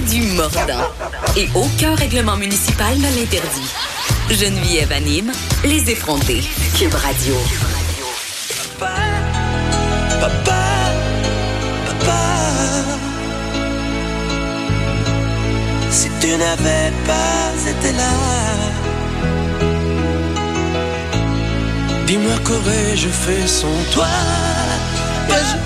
Du mordant et aucun règlement municipal ne l'interdit. Geneviève anime Les effrontés. Cube Radio. Papa, papa, papa. Si tu n'avais pas été là, dis-moi qu'aurais-je fait sans toi?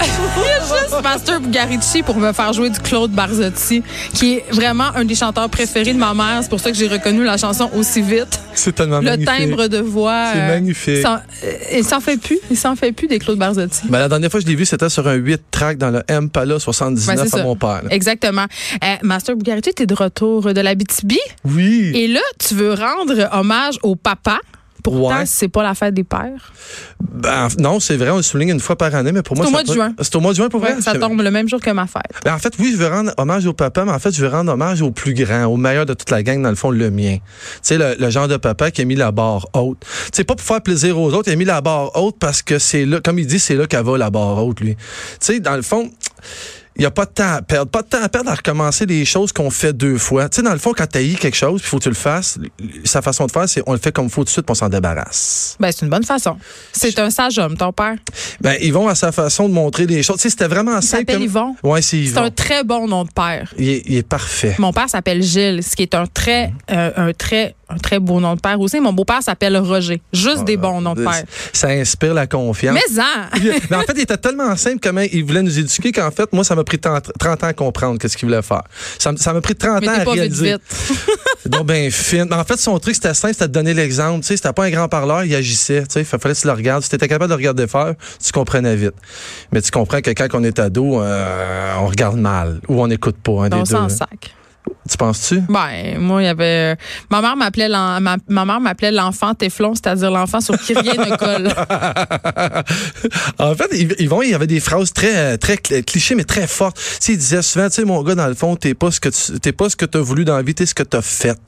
Il y a juste Master Bugarici pour me faire jouer du Claude Barzotti, qui est vraiment un des chanteurs préférés de ma mère. C'est pour ça que j'ai reconnu la chanson aussi vite. C'est tellement Le magnifique. timbre de voix. C'est euh, magnifique. euh, Il s'en fait plus. Il s'en fait plus des Claude Barzotti. Ben, la dernière fois que je l'ai vu, c'était sur un 8 track dans le Impala 79 Ben, c'est à ça. mon père. là. Exactement. Euh, Master Bugarici, tu es de retour de la BTB. Oui. Et là, tu veux rendre hommage au papa. Pourtant, Ouais. c'est pas la fête des pères. Ben, non, c'est vrai, on le souligne une fois par année, mais pour moi, au ça mois de juin. C'est au mois de juin pour vrai? Ouais, ça tombe le même jour que ma fête. Ben, en fait, oui, je veux rendre hommage au papa, mais en fait, je veux rendre hommage au plus grand, au meilleur de toute la gang, dans le fond, le mien. Tu sais, le, le genre de papa qui a mis la barre haute. Tu sais, pas pour faire plaisir aux autres, il a mis la barre haute parce que c'est là, comme il dit, c'est là qu'elle va la barre haute, lui. Tu sais, dans le fond, il n'y a pas de temps à perdre. Pas de temps à perdre à recommencer les choses qu'on fait deux fois. Tu sais, dans le fond, quand tu eu quelque chose, il faut que tu le fasses, sa façon de faire, c'est on le fait comme il faut tout de suite, puis on s'en débarrasse. Ben, c'est une bonne façon. C'est un sage homme, ton père. Ben, ils vont à sa façon de montrer les choses. Tu sais, c'était vraiment Il simple. s'appelle comme- Yvon. Ouais, c'est C'est Yvon. un très bon nom de père. Il est, il est parfait. Mon père s'appelle Gilles, ce qui est un très, euh, un très, un très beau nom de père aussi. Mon beau-père s'appelle Roger. Juste des bons noms de père. Ça inspire la confiance. Mais en! Mais en fait, il était tellement simple comment il voulait nous éduquer qu'en fait, moi, ça m'a pris 30 30 ans à comprendre qu'est-ce qu'il voulait faire. Ça ça m'a pris 30 Mais ans à pas réaliser. vite. Donc bien fin. Mais en fait, son truc, c'était simple, c'était de donner l'exemple. Tu sais, c'était pas un grand parleur, il agissait. Tu sais, il fallait que tu le regardes. Si tu étais capable de regarder faire, tu comprenais vite. Mais tu comprends que quand on est ado, euh, on regarde mal ou on n'écoute pas un des On deux. s'en hein. sac. Tu penses-tu? Ben, moi, il y avait. Ma mère m'appelait ma, ma mère m'appelait l'enfant téflon, c'est-à-dire l'enfant sur qui rien ne colle. en fait, Yv- Yvon, il y avait des phrases très, très cl- clichés, mais très fortes. Tu sais, il disait souvent, tu sais, mon gars, dans le fond, t'es pas ce que tu, t'es pas ce que t'as voulu dans la vie, t'es ce que t'as fait.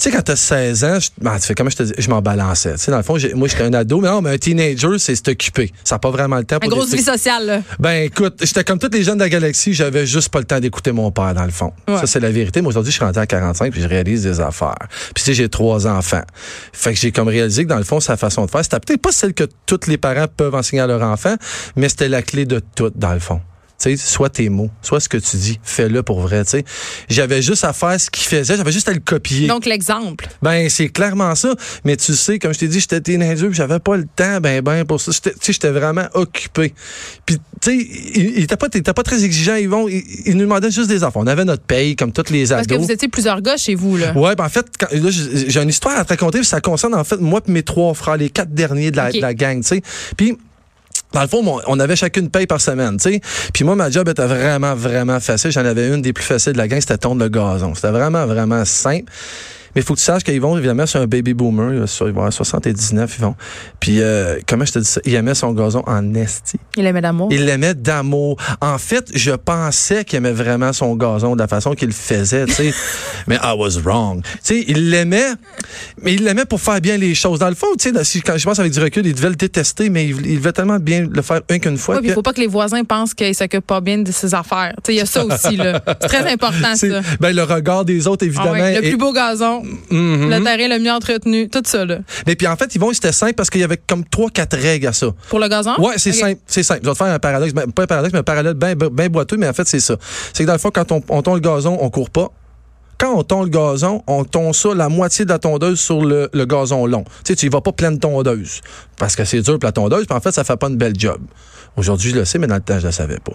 Tu sais, quand t'as 16 ans, je, ben, tu fais comment je te dis, je m'en balançais. Tu sais, dans le fond, moi, j'étais un ado, mais non, mais un teenager, c'est s'occuper. Ça n'a pas vraiment le temps Une pour grosse des vie sociale, là. Ben écoute, j'étais comme tous les jeunes de la galaxie, j'avais juste pas le temps d'écouter mon père dans le fond. Ouais. Ça c'est la vérité. Moi aujourd'hui, je suis rendu à 45 puis je réalise des affaires. Puis tu sais, j'ai trois enfants. Fait que j'ai comme réalisé que dans le fond, sa façon de faire, c'était peut-être pas celle que tous les parents peuvent enseigner à leur enfant, mais c'était la clé de tout dans le fond. Sais, soit tes mots, soit ce que tu dis, fais-le pour vrai, tu sais. J'avais juste à faire ce qu'il faisait, j'avais juste à le copier. Donc, l'exemple. Ben, c'est clairement ça. Mais tu sais, comme je t'ai dit, j'étais puis j'avais pas le temps, ben, ben, pour ça. J'étais- Tu sais, j'étais vraiment occupé. Puis, tu sais, il, il était pas, était pas très exigeant, Yvon. Il, il nous demandait juste des enfants. On avait notre paye, comme toutes les Parce que ados. vous étiez plusieurs gars chez vous, là. Ouais, ben en fait, j'ai une histoire à te raconter, puis ça concerne en fait moi et mes trois frères, les quatre derniers de la, de la gang, tu sais. Puis dans le fond, on avait chacune paye par semaine, tu sais. Puis moi, ma job était vraiment, vraiment facile. J'en avais une des plus faciles de la gang, c'était tondre le gazon. C'était vraiment, vraiment simple. Mais il faut que tu saches qu'ils vont, évidemment, c'est un baby boomer. là, sur- Il va avoir 79, ils vont. Puis, euh, comment je te dis ça? Il aimait son gazon en esti. Il aimait l'amour. Il l'aimait d'amour. En fait, je pensais qu'il aimait vraiment son gazon de la façon qu'il le faisait, tu sais. mais I was wrong. Tu sais, il l'aimait, mais il l'aimait pour faire bien les choses. Dans le fond, tu sais, quand je pense avec du recul, il devait le détester, mais il, il devait tellement bien le faire un qu'une fois. Oui, il que- faut pas que les voisins pensent qu'ils s'occupent pas bien de ses affaires. Tu sais, il y a ça aussi, là. C'est très important, ça. ben, le regard des autres, Ah évidemment. le plus beau gazon, Mhm. le terrain le mieux entretenu, tout ça, là. Mais puis en fait, Yvon, c'était simple parce qu'il y avait comme trois, quatre règles à ça. Pour le gazon? Ouais, c'est simple, c'est simple. Je vais te faire un paradoxe, ben, pas un paradoxe, mais un parallèle bien ben boiteux, mais en fait, c'est ça. C'est que dans le fond, quand on, on tond le gazon, on court pas. Quand on tond le gazon, on tond ça la moitié de la tondeuse sur le, le gazon long. Tu sais, tu y vas pas pleine tondeuse. Parce que c'est dur pour la tondeuse, puis en fait, ça fait pas une belle job. Aujourd'hui, je le sais, mais dans le temps, je le savais pas.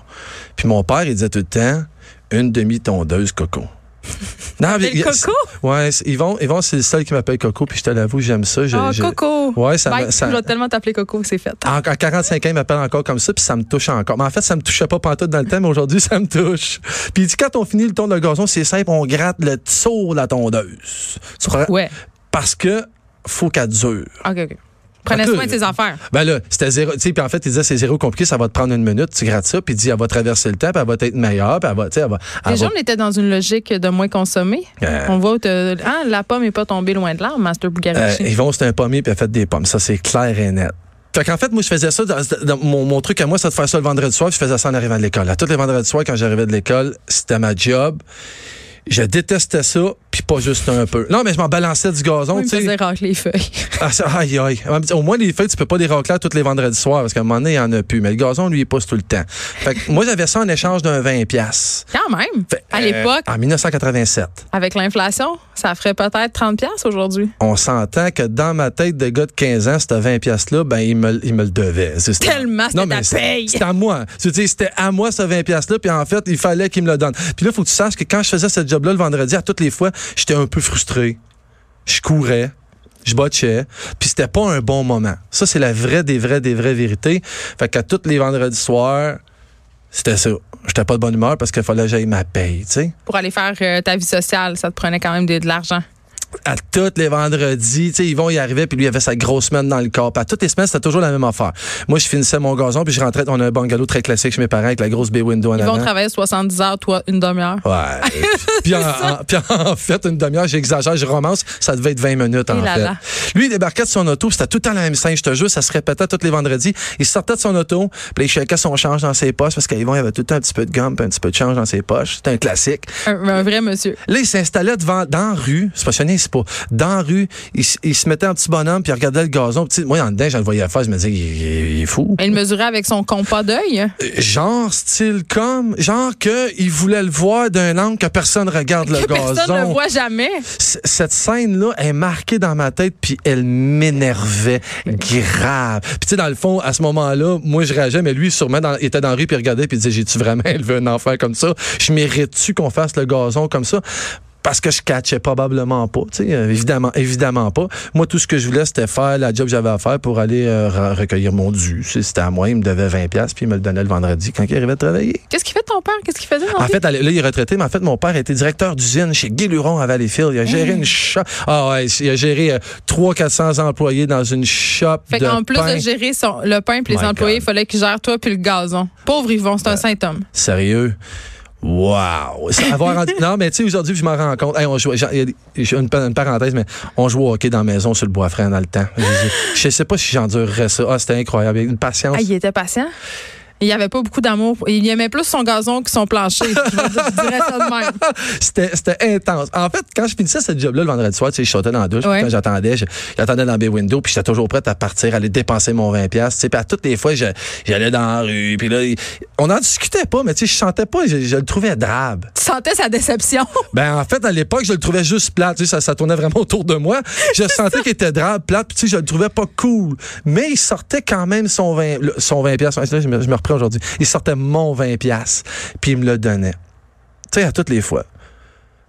Puis mon père, il disait tout le temps, une demi-tondeuse coco. Non, Coco? Ouais, Yvon, Yvon c'est le seul qui m'appelle Coco, puis je te l'avoue, j'aime ça. Je- Oh, Coco. Ouais, ça, me- ça- Je vais tellement t'appeler Coco, c'est fait. En, en 45 ans, il m'appelle encore comme ça, puis ça me touche encore. Mais en fait, ça me touchait pas pantoute dans le temps, mais aujourd'hui, ça me touche. Puis il dit, quand on finit le tour de gazon, c'est simple, on gratte le tour de la tondeuse. Tu? Ouais. Parce que faut qu'elle dure. OK, OK. Prenez soin de tes affaires. Ben là, c'était zéro. Tu sais, puis en fait, il disait, c'est zéro compliqué, ça va te prendre une minute, tu grattes ça, puis il dit, elle va traverser le temps, puis elle va être meilleure, puis elle va, tu sais, elle va. elle Déjà, va- on était dans une logique de moins consommer. Euh. On voit, te- ah, la pomme n'est pas tombée loin de l'arbre, Master Euh, Bugarici. Yvon, c'était un pommier, puis elle fait des pommes. Ça, c'est clair et net. Fait qu'en fait, moi, je faisais ça. Dans, dans- mon, mon truc à moi, c'est de faire ça le vendredi soir. puis Je faisais ça en arrivant de l'école. À tous les vendredis soirs, quand j'arrivais de l'école, c'était ma job. Je détestais ça, puis pas juste un peu. Non, mais je m'en balançais du gazon, tu sais. faisait racler les feuilles. Ah, ça- aïe, aïe. Au moins, les feuilles, tu peux pas les racler tous les vendredis soirs, parce qu'à un moment donné, il y en a plus. Mais le gazon, lui, il pousse tout le temps. Fait que moi, j'avais ça en échange d'un 20 piastres. Quand même. Fait, À euh, l'époque, En 1987. avec l'inflation, ça ferait peut-être 30 pièces aujourd'hui. On s'entend que dans ma tête de gars de 15 ans, ce 20 piastres-là, ben, il me, il me le devait. Tellement, c'était ta paye. C'était à moi. Tu sais, c'était à moi ce 20 piastres-là, puis en fait, il fallait qu'il me le donne. Puis là, il faut que tu saches que quand je faisais ce job-là le vendredi, à toutes les fois, j'étais un peu frustré. Je courais. Je botchais, puis c'était pas un bon moment. Ça, c'est la vraie des vraies des vraies vérités. Fait qu'à tous les vendredis soirs, c'était ça. J'étais pas de bonne humeur parce qu'il fallait que j'aille ma paye, tu sais. Pour aller faire euh, ta vie sociale, ça te prenait quand même de, de l'argent. À tous les vendredis, tu sais, ils vont y arriver, puis lui, il avait sa grosse semaine dans le corps. Puis à toutes les semaines, c'était toujours la même affaire. Moi, je finissais mon gazon, puis je rentrais, on a un bungalow très classique chez mes parents avec la grosse bay window en Ils vont travailler 70 heures, toi, une demi-heure. Ouais. puis, en, en- puis en fait, une demi-heure, j'exagère, je romance, ça devait être 20 minutes en là fait. là. Lui, il débarquait de son auto, c'était tout le temps la même scène, je te jure, ça se répétait tous les vendredis. Il sortait de son auto, puis il shakait son change dans ses poches, parce qu'Yvon, il avait tout le temps un petit peu de gomme, puis un petit peu de change dans ses poches. C'était un classique. Un, un vrai monsieur. Là, il s'installait devant, dans la rue. C'est pas chenille, c'est pas. Dans la rue, il, se mettait un petit bonhomme, puis il regardait le gazon. Moi, en dedans, je le voyais faire, je me disais, il, il- il est fou. Mais il mesurait avec son compas d'œil? Euh, Genre, style comme, genre que il voulait le voir d'un angle que personne regarde le Que gazon. personne ne le voit jamais. C- Cette scène-là est marquée dans ma tête, puis elle m'énervait grave. Puis tu sais, dans le fond, à ce moment-là, moi, je réagais, mais lui, sûrement, dans- il était dans la rue, puis il regardait, puis il disait, j'ai-tu vraiment élevé un enfant comme ça? Je mérite-tu qu'on fasse le gazon comme ça? Parce que je catchais probablement pas, tu sais, euh, évidemment, évidemment pas. Moi, tout ce que je voulais, c'était faire la job que j'avais à faire pour aller euh, re- recueillir mon dû. C'était à moi, il me devait 20 pièces puis il me le donnait le vendredi quand il arrivait de travailler. Qu'est-ce qu'il fait ton père? Qu'est-ce qu'il faisait dans En fait, là, il est retraité, mais en fait, mon père était directeur d'usine chez Guéluron à Valleyfield. Il a géré une shop. Ah ouais, il a géré euh, 300-400 employés dans une shop Fait qu'en plus pain. de gérer son, le pain et les My employés, il fallait qu'il gère toi puis le gazon. Pauvre Yvon, c'est un saint homme. Sérieux? Wow! Ça, avoir non, mais tu sais, aujourd'hui, je m'en rends compte. Hey, on j'ai une, une parenthèse, mais on jouait au hockey dans la maison sur le bois frais dans le temps. Je, sais pas si j'endurerais ça. Ah, c'était incroyable. Il y a Une patience. Ah, il était patient? Il n'y avait pas beaucoup d'amour. Il aimait plus son gazon que son plancher. je, vais dire- je dirais ça de même. C'était, c'était intense. En fait, quand je finissais ce job-là le vendredi soir, tu sais, je sautais dans la douche, Ouais. quand j'attendais, j'attendais dans le bay window, puis j'étais toujours prête à partir, aller dépenser mon 20 pièces, tu sais, puis à toutes les fois, je- j'allais dans la rue, puis là, on en discutait pas, mais tu sais, je sentais pas, je, je le trouvais drabe. Tu sentais sa déception? Ben, en fait, à l'époque, je le trouvais juste plate, tu sais, ça, ça tournait vraiment autour de moi. Je sentais qu'il était drabe, plate, puis tu sais, je le trouvais pas cool. Mais il sortait quand même son 20, le- son 20 pièces. Là, je me, je me aujourd'hui. Il sortait mon 20 pièces, puis il me le donnait. Tu sais, à toutes les fois.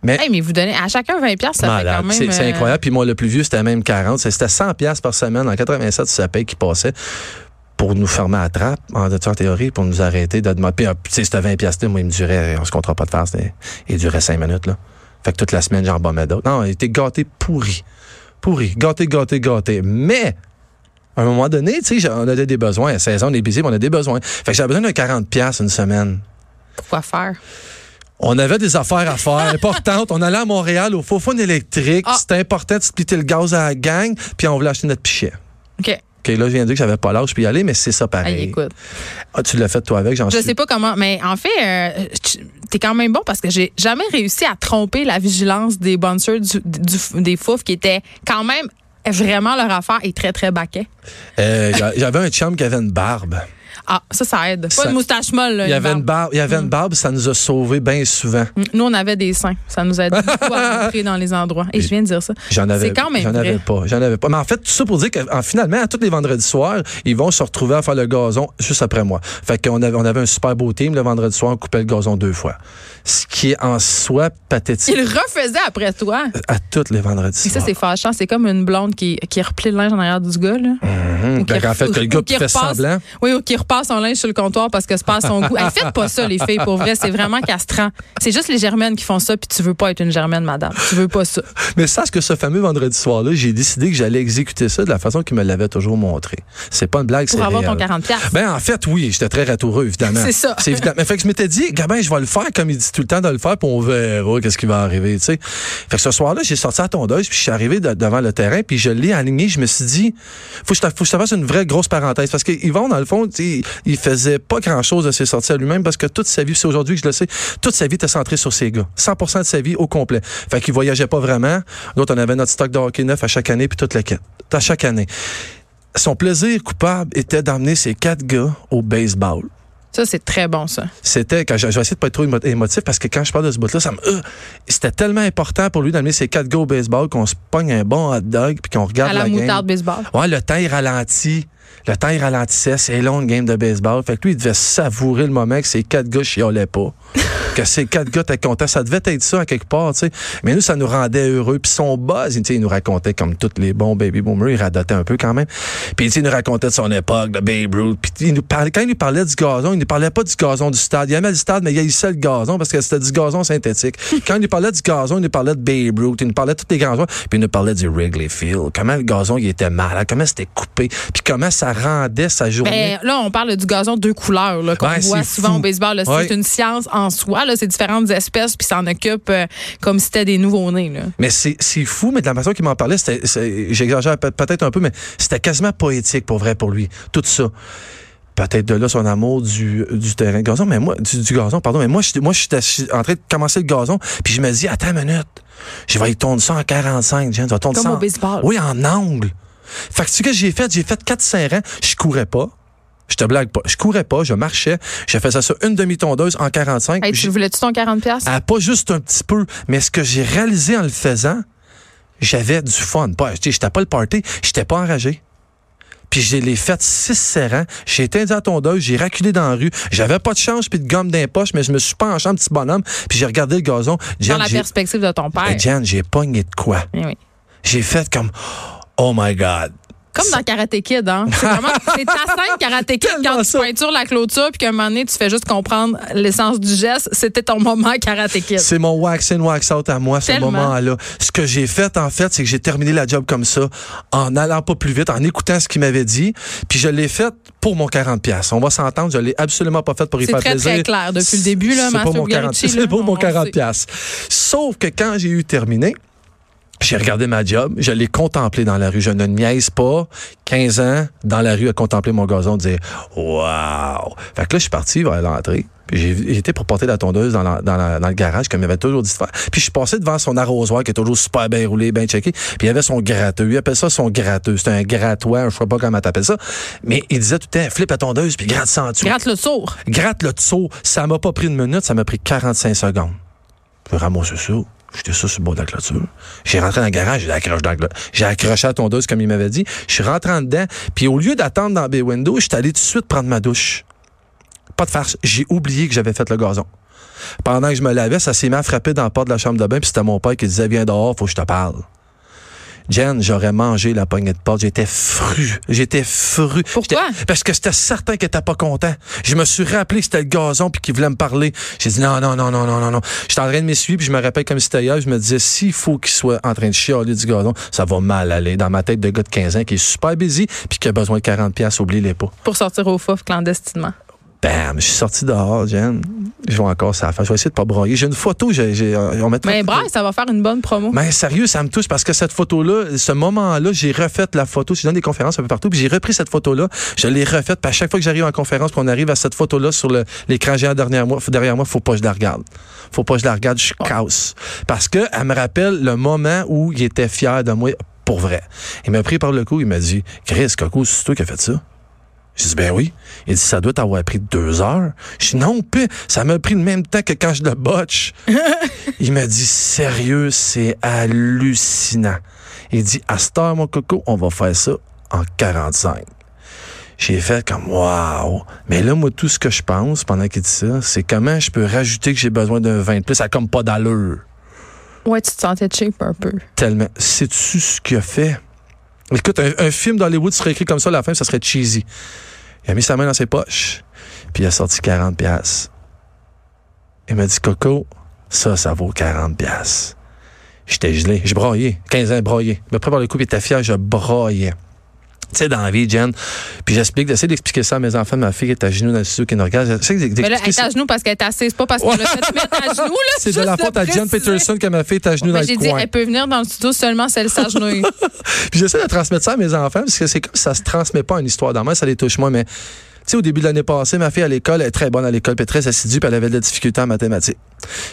Mais Hey, mais vous donnez à chacun 20 pièces, ça Malade. fait quand même. C'est euh, incroyable. Puis moi, le plus vieux, c'était même 40. C'était 100 pièces par semaine. En 87, c'est sa paye qui passait pour nous fermer à la trappe, en, en théorie, pour nous arrêter de demander. Puis, euh, tu sais, c'était 20 pièces moi, il me durait, on se comptera pas de faire, il durait 5 minutes, là. Fait que toute la semaine, j'en bombais d'autres. Non, il était gâté pourri. Pourri. Gâté, gâté, gâté. Mais, à un moment donné, tu sais, on a des besoins. À 16 ans, on est busy, mais on a des besoins. Fait que j'avais besoin de 40 pièces une semaine. Pourquoi faire? On avait des affaires à faire importantes. On allait à Montréal au faux électrique. Ah. C'était important de splitter le gaz à la gang. Puis on voulait acheter notre pichet. OK. OK, là, je viens de dire que j'avais pas l'âge puis y aller, mais c'est ça pareil. écoute. Ah, tu l'as fait toi avec, j'en Je suis. sais pas comment, mais en fait, euh, tu- t'es quand même bon parce que j'ai jamais réussi à tromper la vigilance des bouncers du, du- des fouf qui étaient quand même vraiment leur affaire et très, très baquet. Euh, j'a- j'avais un chum qui avait une barbe. Ah, ça, ça aide. Pas Ça- une moustache molle. là, Il y avait une barbe. il y avait une barbe, ça nous a sauvés bien souvent. Mm. Nous, on avait des seins. Ça nous aide beaucoup à rentrer dans les endroits. Et je viens de dire ça. J'en avais, C'est quand même j'en avais pas, j'en avais pas. Mais en fait, tout ça pour dire que en- finalement, à tous les vendredis soirs, ils vont se retrouver à faire le gazon juste après moi. Fait qu'on avait, on avait un super beau team le vendredi soir, on coupait le gazon deux fois. Ce qui est en soi pathétique Il refaisait après toi. à tous les vendredis Et ça, soirs. c'est fâchant. C'est comme une blonde qui, qui replie le linge en arrière du gars. Là. Mhm. Ou Ben, qui en fait, que le gars qui qui fait repasse- semblant. Oui, ou qui repasse son linge sur le comptoir parce que c'est pas à son goût. Hey, faites pas ça, les filles, pour vrai. C'est vraiment castrant. C'est juste les germaines qui font ça, puis tu veux pas être une germaine, madame. Tu veux pas ça. Mais sache que ce fameux vendredi soir-là, j'ai décidé que j'allais exécuter ça de la façon qu'il me l'avait toujours montré. C'est pas une blague, c'est Pour avoir ton réel. 40 piastres. Ben, en fait, oui, j'étais très ratoureux, évidemment. C'est ça. C'est évident. Mais fait que je m'étais dit, Gabin, je vais le faire comme il dit tout le temps de le faire, puis on verra qu'est-ce qui va arriver, tu sais. Fait que ce soir-là, j'ai sorti la tondeuse, puis je suis arrivé de- devant le terrain, puis je l'ai aligné. Je me suis dit, faut que je te, faut que je te fasse une vraie grosse parenthèse. Parce que Yvon, dans le fond, tu il faisait pas grand-chose de ses sorties à lui-même, parce que toute sa vie, c'est aujourd'hui que je le sais, toute sa vie était centrée sur ses gars. 100% de sa vie au complet. Fait qu'il voyageait pas vraiment. D'autres, on avait notre stock de hockey neuf à chaque année, puis toute la quête. À chaque année. Son plaisir coupable était d'emmener ses quatre gars au baseball Ça, c'est très bon, ça. c'était quand je, je vais essayer de pas être trop émo- émotif parce que quand je parle de ce bout-là, ça me euh, c'était tellement important pour lui d'amener ses quatre gars au baseball qu'on se pogne un bon hot dog puis qu'on regarde À la, la, game. moutarde baseball. Ouais, le temps il ralentit. Le temps il ralentissait, c'est long une game de baseball. Fait que lui, il devait savourer le moment que ses quatre gars chiolaient pas. que ces quatre gars étaient contents. Ça devait être ça à quelque part, tu sais. Mais nous, ça nous rendait heureux. Puis son buzz, il nous racontait comme tous les bons baby boomers, il radotait un peu quand même. Puis il nous racontait de son époque, de Babe Ruth. Puis il nous parlait, quand il nous parlait du gazon, il ne parlait pas du gazon du stade. Il aimait le stade, mais il haïssait le gazon parce que c'était du gazon synthétique. quand il nous parlait du gazon, il nous parlait de Babe Ruth, il nous parlait de tous les joueurs. Puis il nous parlait du Wrigley Field. Comment le gazon, il était malade, comment c'était coupé, puis comment ça rendait sa journée. Ben, là, on parle du gazon deux couleurs qu'on Ouais, voit souvent fou. au baseball. C'est Ouais. une science en soi. C'est différentes espèces, puis ça en occupe euh, comme si c'était des nouveaux-nés. Mais c'est fou, mais de la façon qu'il m'en parlait, j'exagère peut- peut-être un peu, mais c'était quasiment poétique pour vrai pour lui, tout ça. Peut-être de là son amour du, du terrain de gazon, mais moi, du, du gazon, pardon, mais moi, j'étais- moi, j'étais en train de commencer le gazon, puis je me dis, attends une minute, je vais y tourner ça en 45, Jen, je vais tourner Comme ça au en- baseball. Oui, en angle. Fait que ce que j'ai fait? J'ai fait 4-5 rangs, je courais pas. Je te blague pas. Je courais pas, je marchais. J'ai fait ça sur une demi-tondeuse en 45. Hey, J'ai- tu voulais-tu ton 40$? piastres? ah, pas juste un petit peu, mais ce que j'ai réalisé en le faisant, j'avais du fun. Pas, j'étais pas le party, j'étais pas enragé. Puis je l'ai fait six serrants. J'ai éteint la tondeuse, j'ai reculé dans la rue. J'avais pas de change puis de gomme dans les poches, mais je me suis penché en petit bonhomme, puis j'ai regardé le gazon. Dans Jen, la j'ai- perspective de ton père. Jen, j'ai pogné de quoi? Eh oui. J'ai fait comme, oh my God. Comme dans Karate Kid, hein? C'est vraiment, c'est ta scène Karate Kid quand tu peintures la clôture puis qu'à un moment donné, tu fais juste comprendre l'essence du geste. C'était ton moment Karate Kid. C'est mon wax in, wax out à moi, ce moment-là. Ce que j'ai fait, en fait, c'est que j'ai terminé la job comme ça, en allant pas plus vite, en écoutant ce qu'il m'avait dit. Puis je l'ai fait pour mon 40$. pièces. On va s'entendre, je l'ai absolument pas fait pour y C'est faire très, plaisir. très clair depuis le début, là, C'est pour Mathieu mon 40, Bugarici, là, c'est pour on- mon on 40 sait. pièces. Sauf que quand j'ai eu terminé, j'ai regardé ma job, je l'ai contemplé dans la rue. Je ne niaise pas. 15 ans, dans la rue, à contempler mon gazon, dire Wow! Fait que là, je suis parti vers l'entrée. Puis j'ai été pour porter la tondeuse dans, la- dans, la- dans le garage, comme il avait toujours dit de faire. Puis je suis passé devant son arrosoir, qui est toujours super bien roulé, bien checké. Puis il y avait son gratteux. Il appelle ça son gratteux. C'est un grattoir, je sais pas comment t'appelles ça. Mais il disait tout le temps, flippe la tondeuse, puis gratte ça en dessous. Gratte le tour. Gratte le dessous. Ça m'a pas pris une minute, ça m'a pris 45 secondes. Je ramasse ça. J'étais ça sur le bord de la clôture. J'ai rentré dans le garage, j'ai accroché, à la tondeuse comme il m'avait dit. Je suis rentré en dedans, puis au lieu d'attendre dans mes windows, je suis allé tout de suite prendre ma douche. Pas de farce. J'ai oublié que j'avais fait le gazon. Pendant que je me lavais, ça s'est mis à frapper dans la porte de la chambre de bain, puis c'était mon père qui disait Viens dehors, faut que je te parle. Jen, j'aurais mangé la poignée de porte. J'étais fru. J'étais fru. Pourquoi? Parce que j'étais certain qu'il était pas content. Je me suis rappelé que c'était le gazon puis qu'il voulait me parler. J'ai dit non, non, non, non, non, non, non. J'étais en train de m'essuyer puis je me rappelle comme si c'était hier. Je me disais, s'il faut qu'il soit en train de chialer du gazon, ça va mal aller dans ma tête de gars de 15 ans qui est super busy puis qui a besoin de 40 pièces, oubliez-les pas. Pour sortir au fouf clandestinement. Bam, je suis sorti dehors, Jen. Je vais encore ça faire. Je vais essayer de pas broyer. J'ai une photo, j'ai, j'ai, euh, on mettra- Mais bref, ça va faire une bonne promo. mais sérieux, ça me touche parce que cette photo-là, ce moment-là, j'ai refait la photo. Je donne des conférences un peu partout, puis j'ai repris cette photo-là. Je l'ai refaite. Puis à chaque fois que j'arrive en conférence, qu'on arrive à cette photo-là sur le- l'écran géant derrière moi, derrière moi, faut pas que je la regarde. Faut pas que je la regarde, je casse. Parce que elle me rappelle le moment où il était fier de moi pour vrai. Il m'a pris par le cou, il m'a dit, Chris, Coco, c'est toi qui as fait ça? J'ai dit, ben oui. Il dit, ça doit t'avoir pris deux heures. Je dis, non, pis, ça m'a pris le même temps que quand je le botche. il m'a dit, sérieux, c'est hallucinant. Il dit, à cette heure, mon coco, on va faire ça en 45. J'ai fait comme, waouh. Mais là, moi, tout ce que je pense pendant qu'il dit ça, c'est comment je peux rajouter que j'ai besoin d'un vin de plus. Ça a comme pas d'allure. Ouais, tu te sentais cheap un peu. Tellement. Sais-tu ce qu'il a fait? Écoute, un, un film d'Hollywood serait écrit comme ça à la fin, ça serait cheesy. Il a mis sa main dans ses poches, puis il a sorti 40 pièces. Il m'a dit, Coco, ça, ça vaut 40 pièces. J'étais gelé. Je broyais. 15 ans, broyé. Me prépare le coup, il était fier, je broyais. Tu sais, dans la vie, Jen. Puis j'explique, j'essaie d'expliquer ça à mes enfants. Ma fille est à genoux dans le studio qui nous regarde. Mais là, elle est à genoux parce qu'elle est assise, pas parce qu'on l'a fait mettre à genoux. Là, C'est de la faute à Jen. Peterson que ma fille est à genoux dans J'ai le dit, coin. elle peut venir dans le studio seulement si elle s'agenouille. Puis j'essaie de transmettre ça à mes enfants parce que c'est comme si ça se transmet pas une histoire d'amour, ça les touche moi, mais tu sais, au début de l'année passée, ma fille à l'école, elle est très bonne à l'école, puis elle est très assidue, puis elle avait de la difficulté en mathématiques.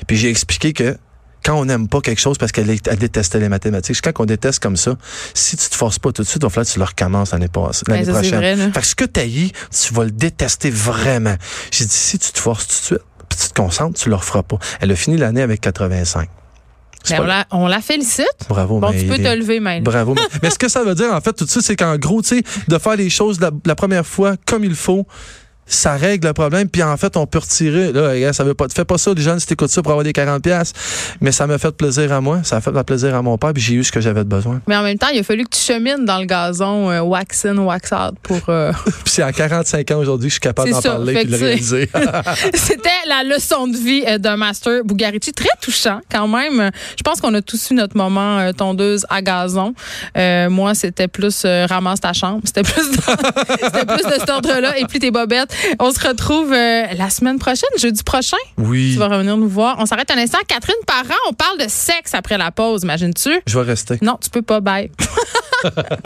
Puis j'ai expliqué que quand on n'aime pas quelque chose parce qu'elle elle détestait les mathématiques, quand on déteste comme ça, si tu te forces pas tout de suite, il va falloir que tu le recommences l'année l'année Ben, ça, prochaine. vrai, fait que ce que tu haïs, tu vas le détester vraiment. J'ai dit, si tu te forces tout de suite, puis tu te concentres, tu le referas pas. Elle a fini l'année avec 85. C'est Ben, on, la, on la félicite. Bravo, Bon, mais tu peux te lever maintenant. Bravo. Mais- Mais ce que ça veut dire, en fait, tout de suite, c'est qu'en gros, tu sais, de faire les choses la, la première fois comme il faut, ça règle le problème. Puis en fait, on peut retirer. Là, ça veut pas. Fais pas ça, les jeunes, si t'écoutes ça pour avoir des 40$. piastres. Mais ça m'a fait plaisir à moi. Ça a fait plaisir à mon père. Puis j'ai eu ce que j'avais de besoin. Mais en même temps, il a fallu que tu chemines dans le gazon euh, wax in, wax out pour. euh, Puis c'est à 45 ans aujourd'hui que je suis capable d'en parler puis de le réaliser. C'était la leçon de vie euh, d'un master Bugarici. Très touchant, quand même. Je pense qu'on a tous eu notre moment euh, tondeuse à gazon. Euh, moi, c'était plus ramasse ta chambre. C'était plus, dans- c'était plus de cet ordre-là. Et puis tes bobettes. On se retrouve euh, la semaine prochaine, jeudi prochain. oui. Tu vas revenir nous voir. On s'arrête un instant. Catherine Parent, on parle de sexe après la pause, imagines-tu? Je vais rester. Non, tu peux pas. Bye.